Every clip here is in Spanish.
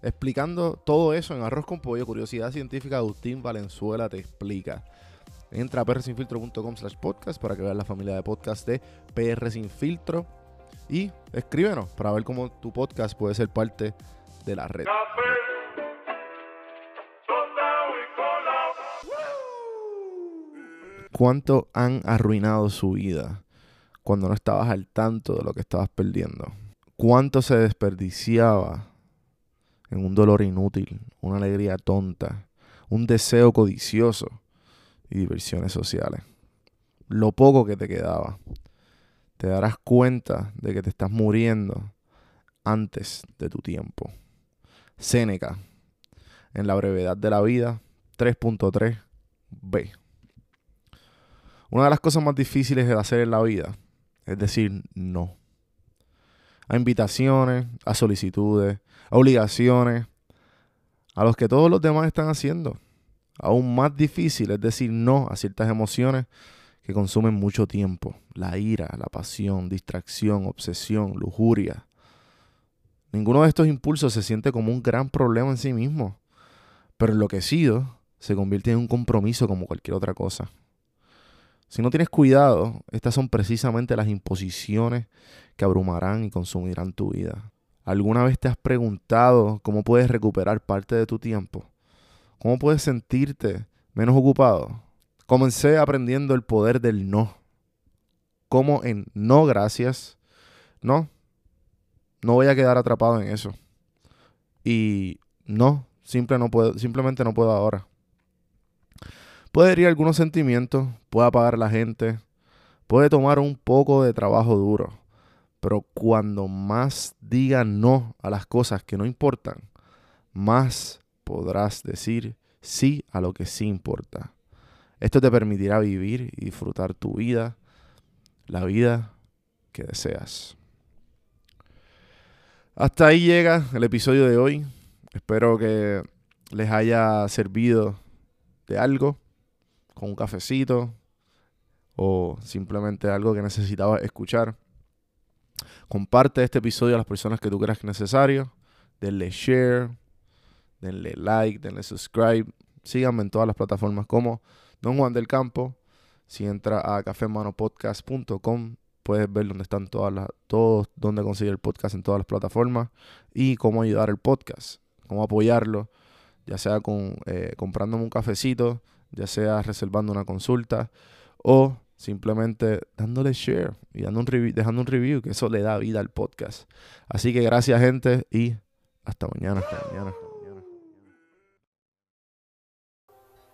Explicando todo eso en Arroz con Pollo, Curiosidad Científica, Agustín Valenzuela te explica. Entra a prsinfiltro.com slash podcast para que veas la familia de podcast de PR Sin Filtro. Y escríbenos para ver cómo tu podcast puede ser parte de la red. ¿Cuánto han arruinado su vida cuando no estabas al tanto de lo que estabas perdiendo? ¿Cuánto se desperdiciaba en un dolor inútil, una alegría tonta, un deseo codicioso y diversiones sociales? Lo poco que te quedaba. Te darás cuenta de que te estás muriendo antes de tu tiempo. Séneca, en la brevedad de la vida, 3.3b. Una de las cosas más difíciles de hacer en la vida es decir no. A invitaciones, a solicitudes, a obligaciones, a los que todos los demás están haciendo. Aún más difícil es decir no a ciertas emociones que consumen mucho tiempo. La ira, la pasión, distracción, obsesión, lujuria. Ninguno de estos impulsos se siente como un gran problema en sí mismo, pero enloquecido se convierte en un compromiso como cualquier otra cosa. Si no tienes cuidado, estas son precisamente las imposiciones que abrumarán y consumirán tu vida. ¿Alguna vez te has preguntado cómo puedes recuperar parte de tu tiempo? ¿Cómo puedes sentirte menos ocupado? Comencé aprendiendo el poder del no. Como en no gracias, no, no voy a quedar atrapado en eso. Y no, no puedo, simplemente no puedo ahora. Puede herir algunos sentimientos, puede apagar a la gente, puede tomar un poco de trabajo duro. Pero cuando más diga no a las cosas que no importan, más podrás decir sí a lo que sí importa. Esto te permitirá vivir y disfrutar tu vida, la vida que deseas. Hasta ahí llega el episodio de hoy. Espero que les haya servido de algo, con un cafecito o simplemente algo que necesitaba escuchar. Comparte este episodio a las personas que tú creas que es necesario. Denle share, denle like, denle subscribe. Síganme en todas las plataformas como Don Juan del Campo. Si entras a cafemanopodcast.com, puedes ver dónde están todas las, todos, dónde conseguir el podcast en todas las plataformas y cómo ayudar al podcast, cómo apoyarlo, ya sea con eh, comprándome un cafecito, ya sea reservando una consulta o simplemente dándole share y dando un dejando un review, que eso le da vida al podcast. Así que gracias gente y hasta mañana, hasta mañana.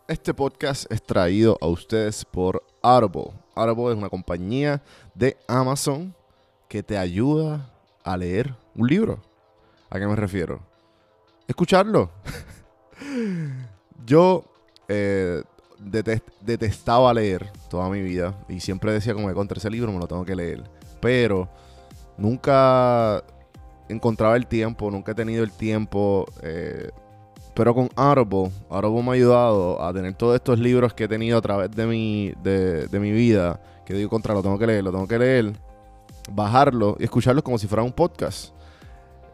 Este podcast es traído a ustedes por Audible. Audible es una compañía de Amazon que te ayuda a leer un libro. ¿A qué me refiero? Escucharlo. Yo eh, detest- detestaba leer toda mi vida y siempre decía como que contra ese libro me lo tengo que leer. Pero nunca encontraba el tiempo, nunca he tenido el tiempo. eh, pero con Audible, Audible me ha ayudado a tener todos estos libros que he tenido a través de mi, de, de mi vida, que digo contra, lo tengo que leer, lo tengo que leer, bajarlo y escucharlos como si fuera un podcast.